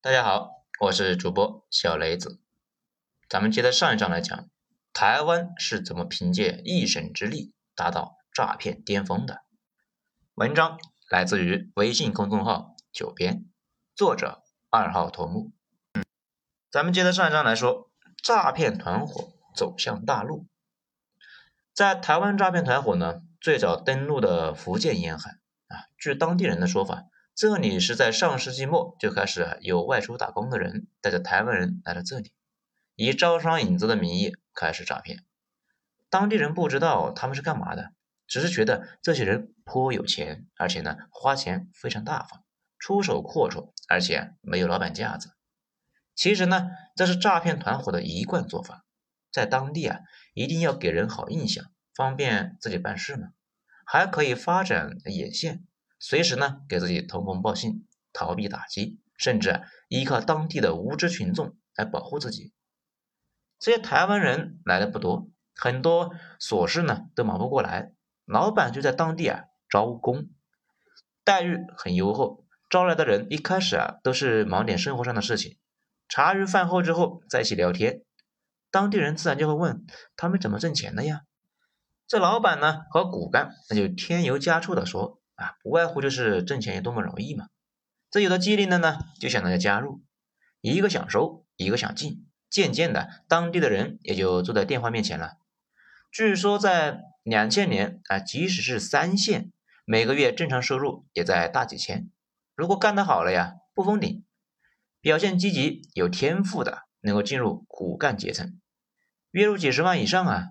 大家好，我是主播小雷子。咱们接着上一章来讲，台湾是怎么凭借一省之力达到诈骗巅峰的？文章来自于微信公众号“九编”，作者二号头目。咱们接着上一章来说，诈骗团伙走向大陆。在台湾诈骗团伙呢，最早登陆的福建沿海啊，据当地人的说法。这里是在上世纪末就开始有外出打工的人带着台湾人来到这里，以招商引资的名义开始诈骗。当地人不知道他们是干嘛的，只是觉得这些人颇有钱，而且呢花钱非常大方，出手阔绰，而且没有老板架子。其实呢，这是诈骗团伙的一贯做法，在当地啊一定要给人好印象，方便自己办事嘛，还可以发展眼线。随时呢给自己通风报信，逃避打击，甚至依靠当地的无知群众来保护自己。这些台湾人来的不多，很多琐事呢都忙不过来，老板就在当地啊招工，待遇很优厚。招来的人一开始啊都是忙点生活上的事情，茶余饭后之后在一起聊天，当地人自然就会问他们怎么挣钱的呀？这老板呢和骨干那就添油加醋的说。啊，不外乎就是挣钱有多么容易嘛。这有了机灵的呢，就想大家加入，一个想收，一个想进，渐渐的，当地的人也就坐在电话面前了。据说在两千年啊，即使是三线，每个月正常收入也在大几千。如果干得好了呀，不封顶，表现积极、有天赋的，能够进入骨干阶层，月入几十万以上啊。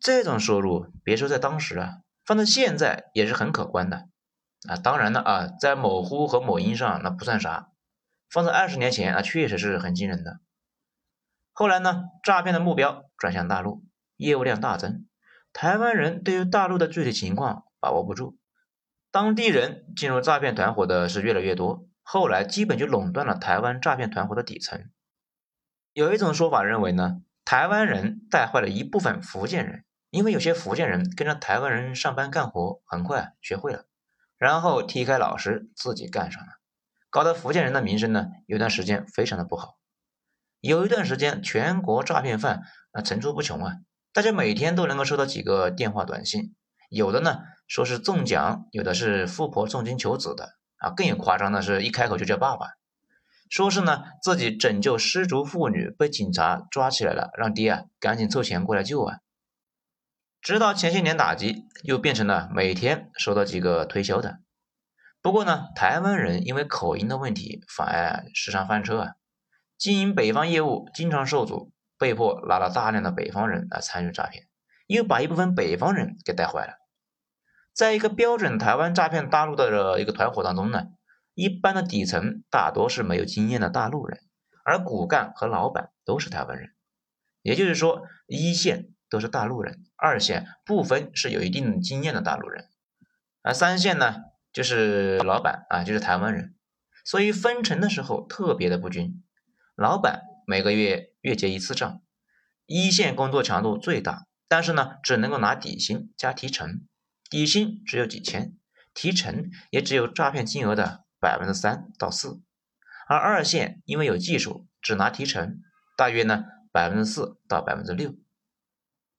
这种收入，别说在当时啊。放在现在也是很可观的啊，当然了啊，在某乎和某音上那不算啥，放在二十年前啊，确实是很惊人的。后来呢，诈骗的目标转向大陆，业务量大增，台湾人对于大陆的具体情况把握不住，当地人进入诈骗团伙的是越来越多，后来基本就垄断了台湾诈骗团伙的底层。有一种说法认为呢，台湾人带坏了一部分福建人。因为有些福建人跟着台湾人上班干活，很快学会了，然后踢开老师自己干上了，搞得福建人的名声呢有段时间非常的不好。有一段时间全国诈骗犯啊层出不穷啊，大家每天都能够收到几个电话短信，有的呢说是中奖，有的是富婆重金求子的啊，更有夸张的是一开口就叫爸爸，说是呢自己拯救失足妇女被警察抓起来了，让爹啊赶紧凑钱过来救啊。直到前些年打击，又变成了每天收到几个推销的。不过呢，台湾人因为口音的问题，反而时常翻车啊。经营北方业务经常受阻，被迫拉了大量的北方人来参与诈骗，又把一部分北方人给带坏了。在一个标准台湾诈骗大陆的一个团伙当中呢，一般的底层大多是没有经验的大陆人，而骨干和老板都是台湾人，也就是说一线。都是大陆人，二线部分是有一定经验的大陆人，而三线呢，就是老板啊，就是台湾人，所以分成的时候特别的不均。老板每个月月结一次账，一线工作强度最大，但是呢，只能够拿底薪加提成，底薪只有几千，提成也只有诈骗金额的百分之三到四，而二线因为有技术，只拿提成，大约呢百分之四到百分之六。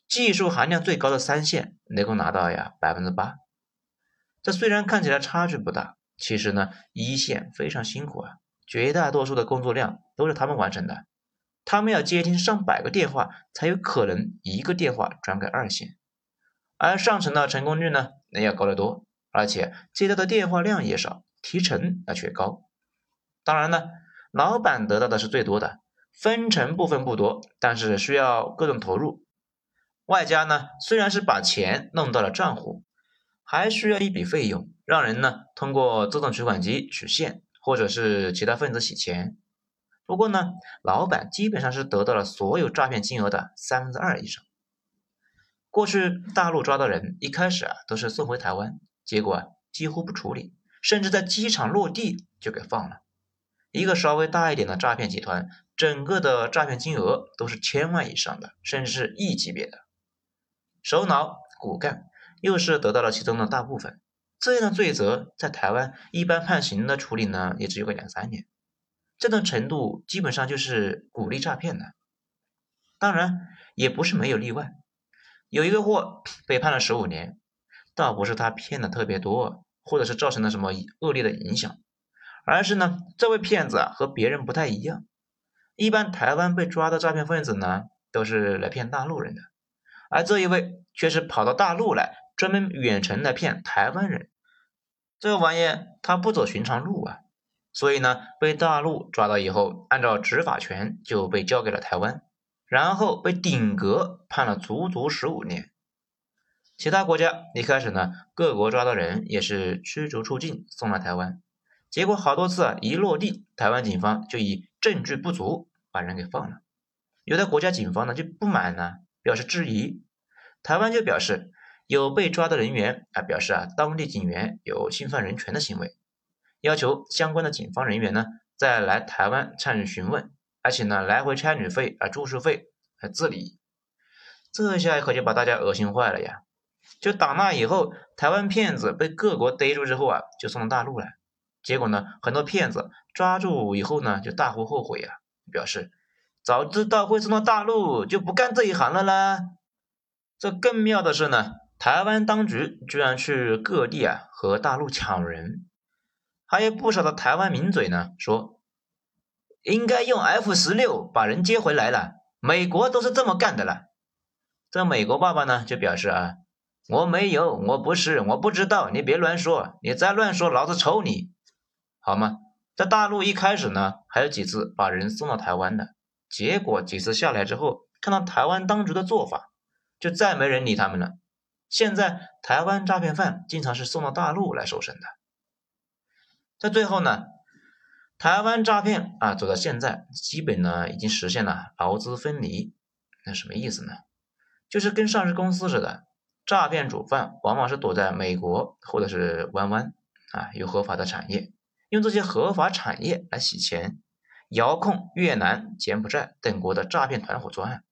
技术含量最高的三线能够拿到呀百分之八，这虽然看起来差距不大，其实呢一线非常辛苦啊，绝大多数的工作量都是他们完成的，他们要接听上百个电话才有可能一个电话转给二线，而上层的成功率呢那要高得多，而且接到的电话量也少，提成那却高。当然呢，老板得到的是最多的，分成部分不多，但是需要各种投入。外加呢，虽然是把钱弄到了账户，还需要一笔费用，让人呢通过自动取款机取现，或者是其他分子洗钱。不过呢，老板基本上是得到了所有诈骗金额的三分之二以上。过去大陆抓到人，一开始啊都是送回台湾，结果啊几乎不处理，甚至在机场落地就给放了。一个稍微大一点的诈骗集团，整个的诈骗金额都是千万以上的，甚至是亿级别的。首脑骨干又是得到了其中的大部分，这样的罪责在台湾一般判刑的处理呢，也只有个两三年。这种程度基本上就是鼓励诈骗的。当然，也不是没有例外，有一个货被判了十五年，倒不是他骗的特别多，或者是造成了什么恶劣的影响，而是呢，这位骗子啊和别人不太一样。一般台湾被抓的诈骗分子呢，都是来骗大陆人的，而这一位却是跑到大陆来，专门远程来骗台湾人。这玩意他不走寻常路啊，所以呢，被大陆抓到以后，按照执法权就被交给了台湾。然后被顶格判了足足十五年。其他国家一开始呢，各国抓到人也是驱逐出境，送来台湾。结果好多次啊，一落地，台湾警方就以证据不足把人给放了。有的国家警方呢就不满呢，表示质疑。台湾就表示有被抓的人员啊，表示啊当地警员有侵犯人权的行为，要求相关的警方人员呢再来台湾参与询问。而且呢，来回差旅费啊、住宿费还自理，这下可就把大家恶心坏了呀！就打那以后，台湾骗子被各国逮住之后啊，就送到大陆来。结果呢，很多骗子抓住以后呢，就大呼后悔啊，表示早知道会送到大陆，就不干这一行了啦。这更妙的是呢，台湾当局居然去各地啊和大陆抢人，还有不少的台湾名嘴呢说。应该用 F 十六把人接回来了，美国都是这么干的了。这美国爸爸呢就表示啊，我没有，我不是，我不知道，你别乱说，你再乱说，老子抽你，好吗？在大陆一开始呢，还有几次把人送到台湾的，结果几次下来之后，看到台湾当局的做法，就再没人理他们了。现在台湾诈骗犯经常是送到大陆来受审的。在最后呢。台湾诈骗啊，走到现在，基本呢已经实现了劳资分离。那什么意思呢？就是跟上市公司似的，诈骗主犯往往是躲在美国或者是湾湾啊，有合法的产业，用这些合法产业来洗钱，遥控越南、柬埔寨等国的诈骗团伙作案。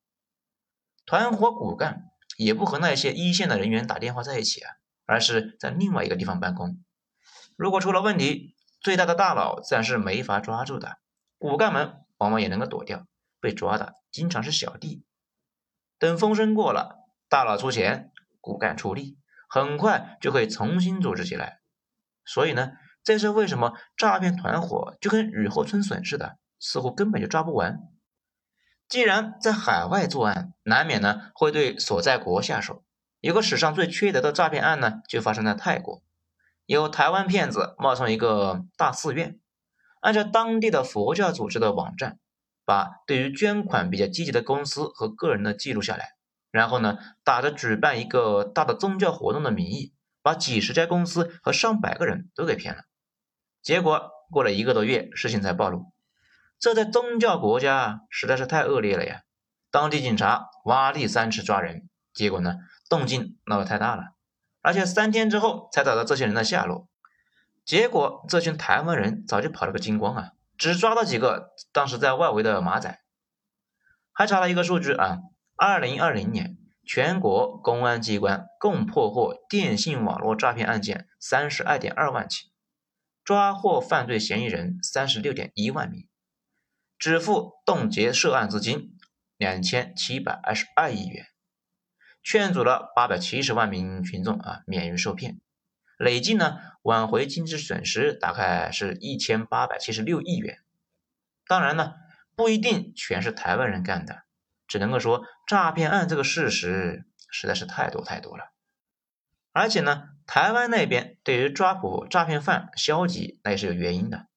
团伙骨干也不和那些一线的人员打电话在一起啊，而是在另外一个地方办公。如果出了问题，最大的大佬自然是没法抓住的，骨干们往往也能够躲掉，被抓的经常是小弟。等风声过了，大佬出钱，骨干出力，很快就可以重新组织起来。所以呢，这是为什么诈骗团伙就跟雨后春笋似的，似乎根本就抓不完。既然在海外作案，难免呢会对所在国下手。有个史上最缺德的诈骗案呢，就发生在泰国。有台湾骗子冒充一个大寺院，按照当地的佛教组织的网站，把对于捐款比较积极的公司和个人的记录下来，然后呢，打着举办一个大的宗教活动的名义，把几十家公司和上百个人都给骗了。结果过了一个多月，事情才暴露。这在宗教国家实在是太恶劣了呀！当地警察挖地三尺抓人，结果呢，动静闹得太大了。而且三天之后才找到这些人的下落，结果这群台湾人早就跑了个精光啊，只抓到几个当时在外围的马仔。还查了一个数据啊，二零二零年全国公安机关共破获电信网络诈骗案件三十二点二万起，抓获犯罪嫌疑人三十六点一万名，止付冻结涉案资金两千七百二十二亿元。劝阻了八百七十万名群众啊免于受骗，累计呢挽回经济损失大概是一千八百七十六亿元。当然呢不一定全是台湾人干的，只能够说诈骗案这个事实实在是太多太多了。而且呢台湾那边对于抓捕诈骗犯消极那也是有原因的。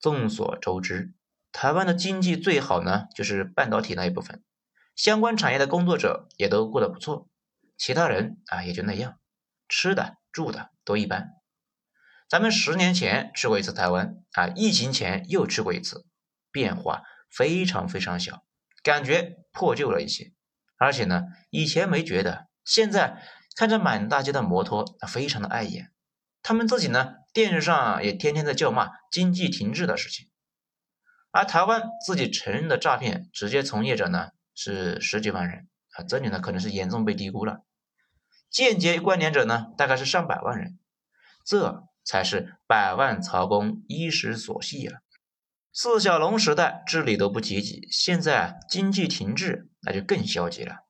众所周知，台湾的经济最好呢就是半导体那一部分，相关产业的工作者也都过得不错。其他人啊也就那样，吃的住的都一般。咱们十年前去过一次台湾啊，疫情前又去过一次，变化非常非常小，感觉破旧了一些。而且呢，以前没觉得，现在看着满大街的摩托，非常的碍眼。他们自己呢，电视上也天天在叫骂经济停滞的事情。而台湾自己承认的诈骗直接从业者呢，是十几万人啊，这里呢可能是严重被低估了。间接关联者呢，大概是上百万人，这才是百万曹公一时所系了。四小龙时代治理都不积极，现在经济停滞，那就更消极了。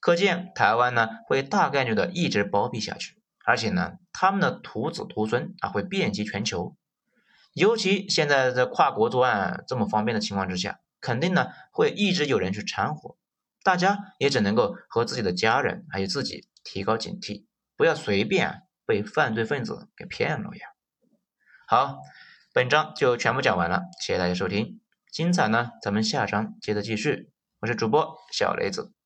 可见台湾呢会大概率的一直包庇下去，而且呢他们的徒子徒孙啊会遍及全球。尤其现在在跨国作案这么方便的情况之下，肯定呢会一直有人去掺和，大家也只能够和自己的家人还有自己提高警惕，不要随便被犯罪分子给骗了呀。好。本章就全部讲完了，谢谢大家收听，精彩呢，咱们下章接着继续。我是主播小雷子。